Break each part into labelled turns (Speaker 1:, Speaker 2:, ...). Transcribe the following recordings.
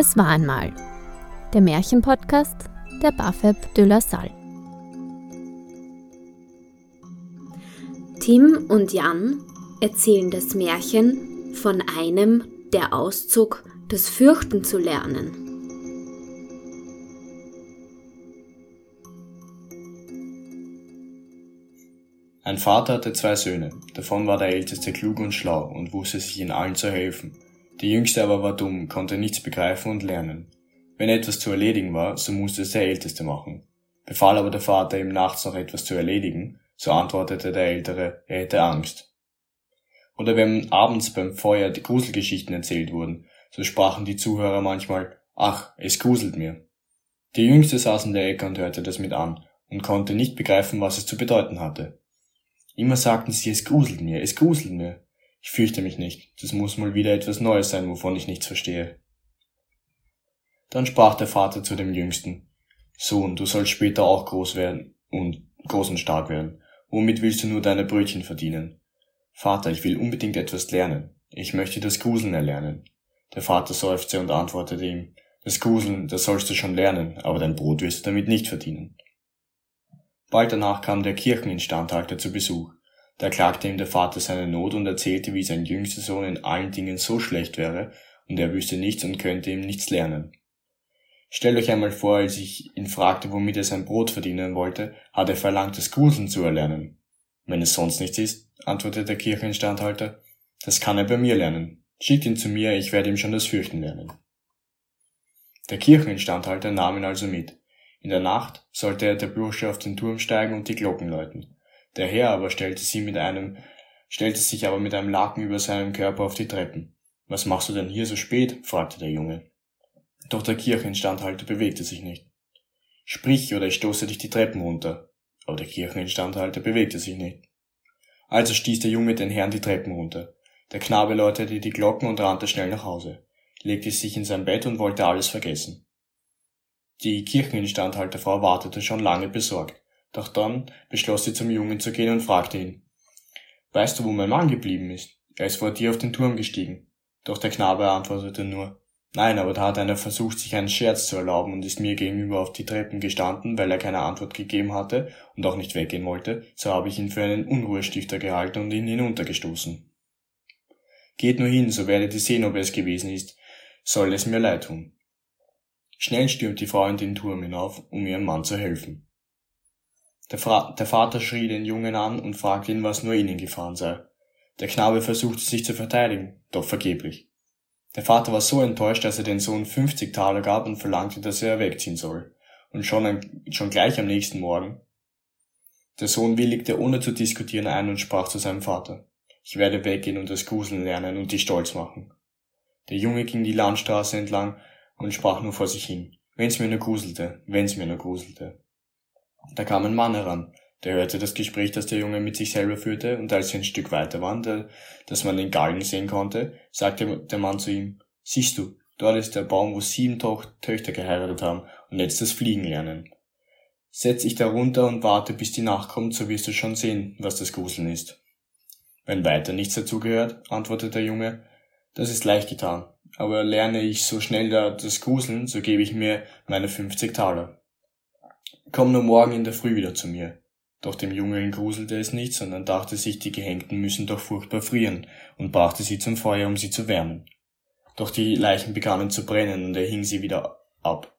Speaker 1: Es war einmal. Der Märchenpodcast der Bafeb de la Salle. Tim und Jan erzählen das Märchen von einem, der auszog, das Fürchten zu lernen.
Speaker 2: Ein Vater hatte zwei Söhne, davon war der älteste klug und schlau und wusste sich in allen zu helfen. Der jüngste aber war dumm, konnte nichts begreifen und lernen. Wenn etwas zu erledigen war, so musste es der Älteste machen. Befahl aber der Vater ihm nachts noch etwas zu erledigen, so antwortete der Ältere, er hätte Angst. Oder wenn abends beim Feuer die Gruselgeschichten erzählt wurden, so sprachen die Zuhörer manchmal, ach, es gruselt mir. Der Jüngste saß in der Ecke und hörte das mit an und konnte nicht begreifen, was es zu bedeuten hatte. Immer sagten sie, es gruselt mir, es gruselt mir. Ich fürchte mich nicht, das muss mal wieder etwas Neues sein, wovon ich nichts verstehe. Dann sprach der Vater zu dem Jüngsten, Sohn, du sollst später auch groß werden und groß und stark werden. Womit willst du nur deine Brötchen verdienen? Vater, ich will unbedingt etwas lernen. Ich möchte das Gruseln erlernen. Der Vater seufzte und antwortete ihm, das Gruseln, das sollst du schon lernen, aber dein Brot wirst du damit nicht verdienen. Bald danach kam der Kircheninstandhalter zu Besuch. Da klagte ihm der Vater seine Not und erzählte, wie sein jüngster Sohn in allen Dingen so schlecht wäre, und er wüsste nichts und könnte ihm nichts lernen. Stellt euch einmal vor, als ich ihn fragte, womit er sein Brot verdienen wollte, hat er verlangt, das Gruseln zu erlernen. Wenn es sonst nichts ist, antwortete der Kircheninstandhalter, das kann er bei mir lernen. Schickt ihn zu mir, ich werde ihm schon das Fürchten lernen. Der Kircheninstandhalter nahm ihn also mit. In der Nacht sollte er der Bursche auf den Turm steigen und die Glocken läuten. Der Herr aber stellte sie mit einem, stellte sich aber mit einem Laken über seinen Körper auf die Treppen. Was machst du denn hier so spät? fragte der Junge. Doch der Kircheninstandhalter bewegte sich nicht. Sprich, oder ich stoße dich die Treppen runter. Aber der Kircheninstandhalter bewegte sich nicht. Also stieß der Junge den Herrn die Treppen runter. Der Knabe läutete die Glocken und rannte schnell nach Hause, legte sich in sein Bett und wollte alles vergessen. Die Kircheninstandhalterfrau wartete schon lange besorgt, doch dann beschloss sie zum Jungen zu gehen und fragte ihn, Weißt du, wo mein Mann geblieben ist? Er ist vor dir auf den Turm gestiegen. Doch der Knabe antwortete nur, Nein, aber da hat einer versucht, sich einen Scherz zu erlauben und ist mir gegenüber auf die Treppen gestanden, weil er keine Antwort gegeben hatte und auch nicht weggehen wollte, so habe ich ihn für einen Unruhestifter gehalten und ihn hinuntergestoßen. Geht nur hin, so werdet ihr sehen, ob er es gewesen ist, soll es mir leid tun. Schnell stürmt die Frau in den Turm hinauf, um ihrem Mann zu helfen. Der, Fra der Vater schrie den Jungen an und fragte ihn, was nur ihnen gefahren sei. Der Knabe versuchte sich zu verteidigen, doch vergeblich. Der Vater war so enttäuscht, dass er den Sohn 50 Taler gab und verlangte, dass er wegziehen soll. Und schon, ein, schon gleich am nächsten Morgen. Der Sohn willigte ohne zu diskutieren ein und sprach zu seinem Vater. Ich werde weggehen und das Gruseln lernen und dich stolz machen. Der Junge ging die Landstraße entlang und sprach nur vor sich hin. Wenn's mir nur gruselte, wenn's mir nur gruselte. Da kam ein Mann heran, der hörte das Gespräch, das der Junge mit sich selber führte, und als sie ein Stück weiter waren, da, dass man den Galgen sehen konnte, sagte der Mann zu ihm, siehst du, dort ist der Baum, wo sieben Toch Töchter geheiratet haben und jetzt das Fliegen lernen. Setz dich da runter und warte, bis die Nacht kommt, so wirst du schon sehen, was das Gruseln ist. Wenn weiter nichts dazugehört, antwortete der Junge, das ist leicht getan, aber lerne ich so schnell da das Gruseln, so gebe ich mir meine fünfzig Taler. Komm nur morgen in der Früh wieder zu mir. Doch dem Jungen gruselte es nicht, sondern dachte sich, die Gehängten müssen doch furchtbar frieren, und brachte sie zum Feuer, um sie zu wärmen. Doch die Leichen begannen zu brennen, und er hing sie wieder ab.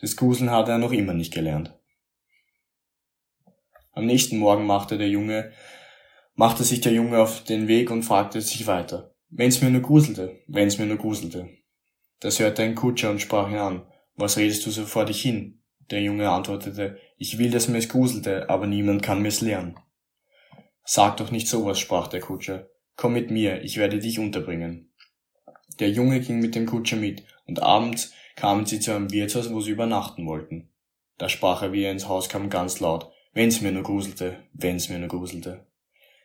Speaker 2: Das Gruseln hatte er noch immer nicht gelernt. Am nächsten Morgen machte der Junge, machte sich der Junge auf den Weg und fragte sich weiter. Wenn's mir nur gruselte, wenn's mir nur gruselte. Das hörte ein Kutscher und sprach ihn an. Was redest du so vor dich hin? Der Junge antwortete, ich will, dass mir's gruselte, aber niemand kann mir's lernen. Sag doch nicht sowas, sprach der Kutscher. Komm mit mir, ich werde dich unterbringen. Der Junge ging mit dem Kutscher mit, und abends kamen sie zu einem Wirtshaus, wo sie übernachten wollten. Da sprach er, wie er ins Haus kam, ganz laut, wenn's mir nur gruselte, wenn's mir nur gruselte.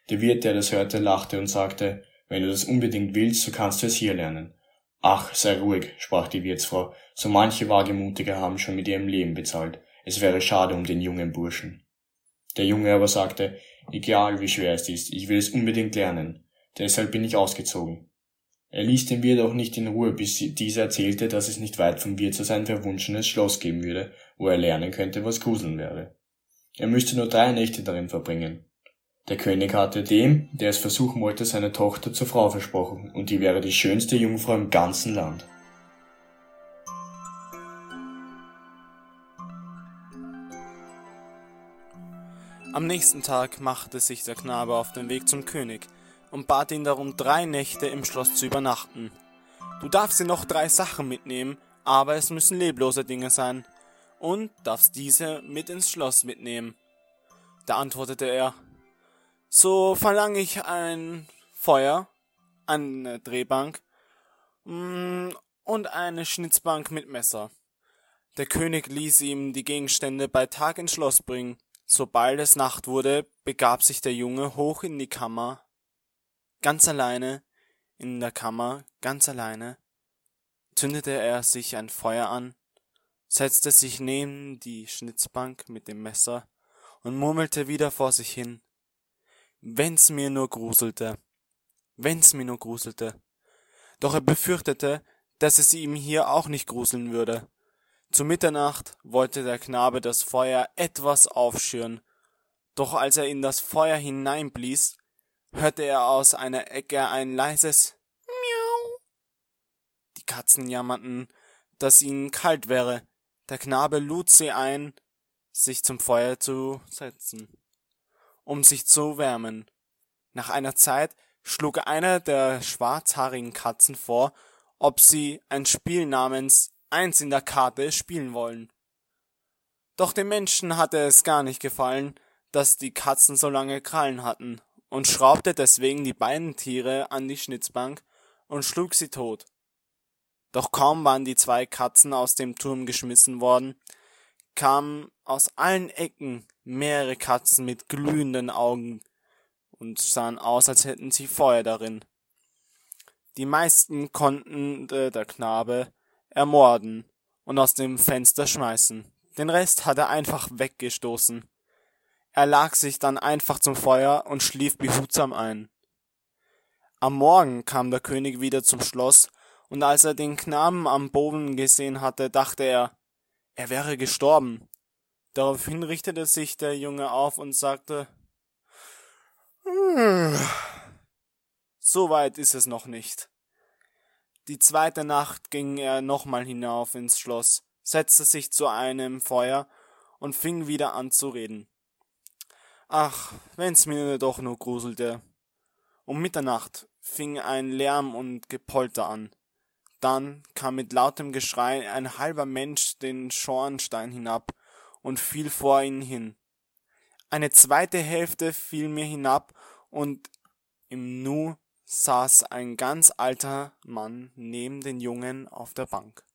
Speaker 2: Der Wirt, der das hörte, lachte und sagte, wenn du das unbedingt willst, so kannst du es hier lernen. Ach, sei ruhig, sprach die Wirtsfrau, so manche Wagemutige haben schon mit ihrem Leben bezahlt. Es wäre schade um den jungen Burschen. Der Junge aber sagte, egal wie schwer es ist, ich will es unbedingt lernen. Deshalb bin ich ausgezogen. Er ließ den Wirt auch nicht in Ruhe, bis dieser erzählte, dass es nicht weit vom Wirtshaus ein verwunschenes Schloss geben würde, wo er lernen könnte, was Gruseln wäre. Er müsste nur drei Nächte darin verbringen. Der König hatte dem, der es versuchen wollte, seine Tochter zur Frau versprochen, und die wäre die schönste Jungfrau im ganzen Land.
Speaker 3: Am nächsten Tag machte sich der Knabe auf den Weg zum König und bat ihn darum, drei Nächte im Schloss zu übernachten. Du darfst dir noch drei Sachen mitnehmen, aber es müssen leblose Dinge sein, und darfst diese mit ins Schloss mitnehmen. Da antwortete er, so verlange ich ein Feuer, eine Drehbank mm, und eine Schnitzbank mit Messer. Der König ließ ihm die Gegenstände bei Tag ins Schloss bringen. Sobald es Nacht wurde, begab sich der Junge hoch in die Kammer, ganz alleine, in der Kammer, ganz alleine, zündete er sich ein Feuer an, setzte sich neben die Schnitzbank mit dem Messer und murmelte wieder vor sich hin. Wenn's mir nur gruselte, wenn's mir nur gruselte. Doch er befürchtete, dass es ihm hier auch nicht gruseln würde. Zu Mitternacht wollte der Knabe das Feuer etwas aufschüren, doch als er in das Feuer hineinblies, hörte er aus einer Ecke ein leises Miau. Die Katzen jammerten, dass ihnen kalt wäre. Der Knabe lud sie ein, sich zum Feuer zu setzen, um sich zu wärmen. Nach einer Zeit schlug einer der schwarzhaarigen Katzen vor, ob sie ein Spiel namens Eins in der Karte spielen wollen. Doch dem Menschen hatte es gar nicht gefallen, dass die Katzen so lange Krallen hatten und schraubte deswegen die beiden Tiere an die Schnitzbank und schlug sie tot. Doch kaum waren die zwei Katzen aus dem Turm geschmissen worden, kamen aus allen Ecken mehrere Katzen mit glühenden Augen und sahen aus, als hätten sie Feuer darin. Die meisten konnten äh, der Knabe ermorden und aus dem Fenster schmeißen. Den Rest hat er einfach weggestoßen. Er lag sich dann einfach zum Feuer und schlief behutsam ein. Am Morgen kam der König wieder zum Schloss, und als er den Knaben am Boden gesehen hatte, dachte er, er wäre gestorben. Daraufhin richtete sich der Junge auf und sagte, so weit ist es noch nicht. Die zweite Nacht ging er nochmal hinauf ins Schloss, setzte sich zu einem Feuer und fing wieder an zu reden. Ach, wenn's mir doch nur gruselte. Um Mitternacht fing ein Lärm und Gepolter an. Dann kam mit lautem Geschrei ein halber Mensch den Schornstein hinab und fiel vor ihn hin. Eine zweite Hälfte fiel mir hinab und im Nu saß ein ganz alter Mann neben den Jungen auf der Bank.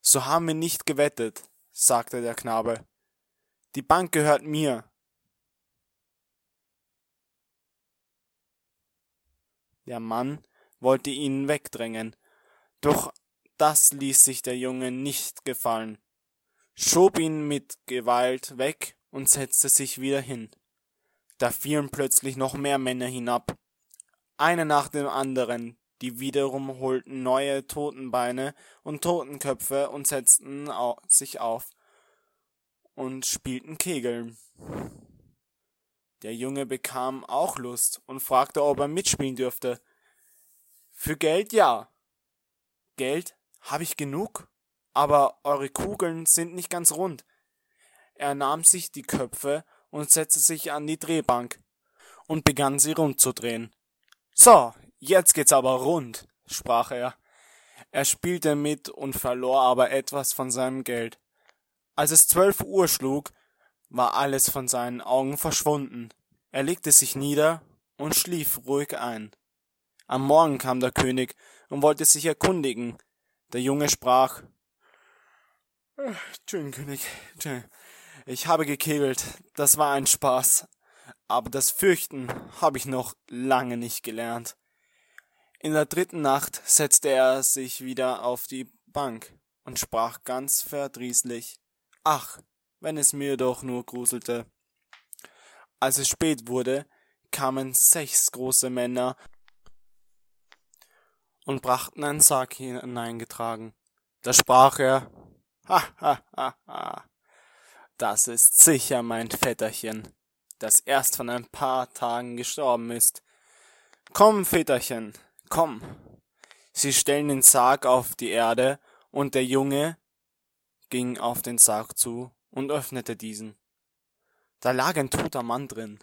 Speaker 3: So haben wir nicht gewettet, sagte der Knabe. Die Bank gehört mir. Der Mann wollte ihn wegdrängen, doch das ließ sich der Junge nicht gefallen, schob ihn mit Gewalt weg und setzte sich wieder hin. Da fielen plötzlich noch mehr Männer hinab, einer nach dem anderen, die wiederum holten neue Totenbeine und Totenköpfe und setzten sich auf und spielten Kegeln. Der Junge bekam auch Lust und fragte, ob er mitspielen dürfte. Für Geld ja. Geld habe ich genug, aber eure Kugeln sind nicht ganz rund. Er nahm sich die Köpfe und setzte sich an die Drehbank und begann sie rund zu drehen. So, jetzt geht's aber rund, sprach er. Er spielte mit und verlor aber etwas von seinem Geld. Als es zwölf Uhr schlug, war alles von seinen Augen verschwunden. Er legte sich nieder und schlief ruhig ein. Am Morgen kam der König und wollte sich erkundigen. Der Junge sprach Schön, König, ich habe gekegelt, das war ein Spaß, aber das Fürchten habe ich noch lange nicht gelernt. In der dritten Nacht setzte er sich wieder auf die Bank und sprach ganz verdrießlich Ach, wenn es mir doch nur gruselte. Als es spät wurde, kamen sechs große Männer und brachten einen Sarg hineingetragen. Da sprach er, ha, ha, ha, ha, das ist sicher mein Vetterchen, das erst von ein paar Tagen gestorben ist. Komm, Väterchen, komm. Sie stellen den Sarg auf die Erde, und der Junge ging auf den Sarg zu und öffnete diesen. Da lag ein toter Mann drin.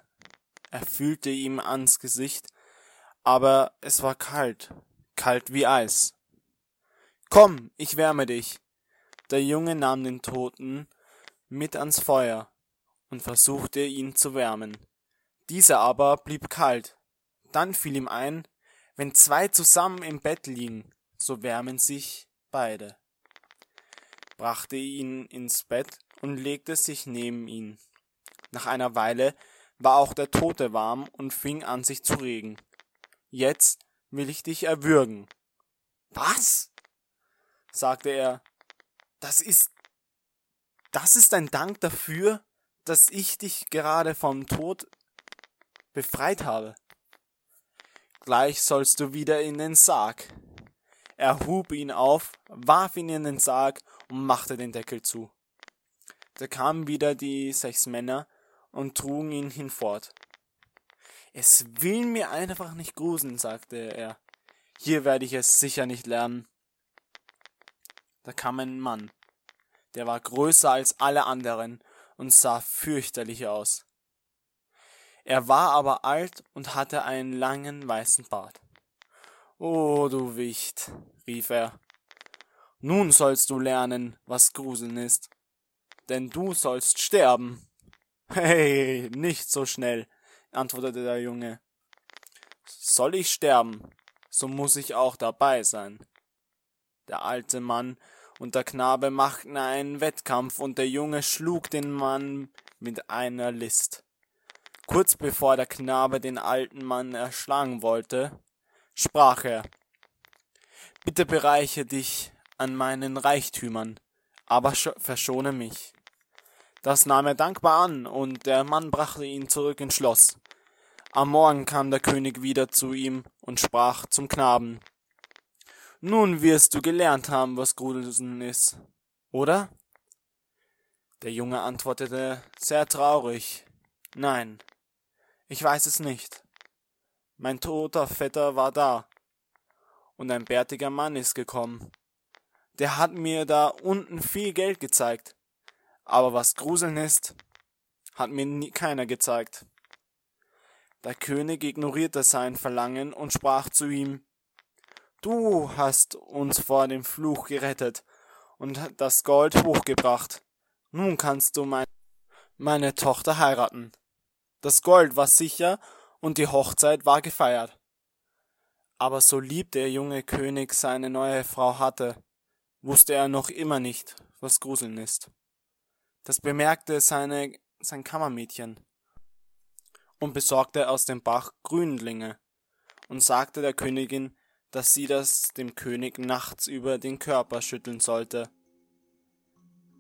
Speaker 3: Er fühlte ihm ans Gesicht, aber es war kalt, kalt wie Eis. Komm, ich wärme dich. Der Junge nahm den Toten mit ans Feuer und versuchte ihn zu wärmen. Dieser aber blieb kalt. Dann fiel ihm ein, wenn zwei zusammen im Bett liegen, so wärmen sich beide. Brachte ihn ins Bett und legte sich neben ihn. Nach einer Weile war auch der Tote warm und fing an sich zu regen. Jetzt will ich dich erwürgen. Was? sagte er. Das ist. Das ist ein Dank dafür, dass ich dich gerade vom Tod befreit habe. Gleich sollst du wieder in den Sarg. Er hub ihn auf, warf ihn in den Sarg und machte den Deckel zu. Da kamen wieder die sechs Männer und trugen ihn hinfort. Es will mir einfach nicht gruseln, sagte er. Hier werde ich es sicher nicht lernen. Da kam ein Mann, der war größer als alle anderen und sah fürchterlich aus. Er war aber alt und hatte einen langen weißen Bart. O du Wicht, rief er, nun sollst du lernen, was Gruseln ist, denn du sollst sterben. Hey, nicht so schnell, antwortete der Junge. Soll ich sterben, so muss ich auch dabei sein. Der alte Mann und der Knabe machten einen Wettkampf, und der Junge schlug den Mann mit einer List. Kurz bevor der Knabe den alten Mann erschlagen wollte, sprach er Bitte bereiche dich an meinen Reichtümern, aber verschone mich. Das nahm er dankbar an, und der Mann brachte ihn zurück ins Schloss. Am Morgen kam der König wieder zu ihm und sprach zum Knaben Nun wirst du gelernt haben, was Gruseln ist, oder? Der Junge antwortete sehr traurig Nein, ich weiß es nicht. Mein toter Vetter war da, und ein bärtiger Mann ist gekommen. Der hat mir da unten viel Geld gezeigt aber was Gruseln ist, hat mir nie keiner gezeigt. Der König ignorierte sein Verlangen und sprach zu ihm Du hast uns vor dem Fluch gerettet und das Gold hochgebracht. Nun kannst du mein, meine Tochter heiraten. Das Gold war sicher und die Hochzeit war gefeiert. Aber so lieb der junge König seine neue Frau hatte, wusste er noch immer nicht, was Gruseln ist. Das bemerkte seine, sein Kammermädchen und besorgte aus dem Bach Grünlinge und sagte der Königin, dass sie das dem König nachts über den Körper schütteln sollte.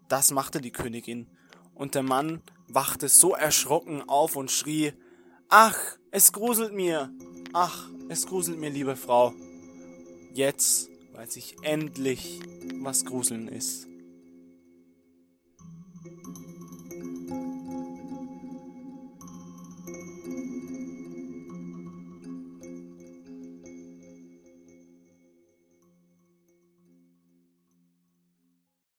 Speaker 3: Das machte die Königin, und der Mann wachte so erschrocken auf und schrie Ach, es gruselt mir. Ach, es gruselt mir, liebe Frau. Jetzt weiß ich endlich, was Gruseln ist.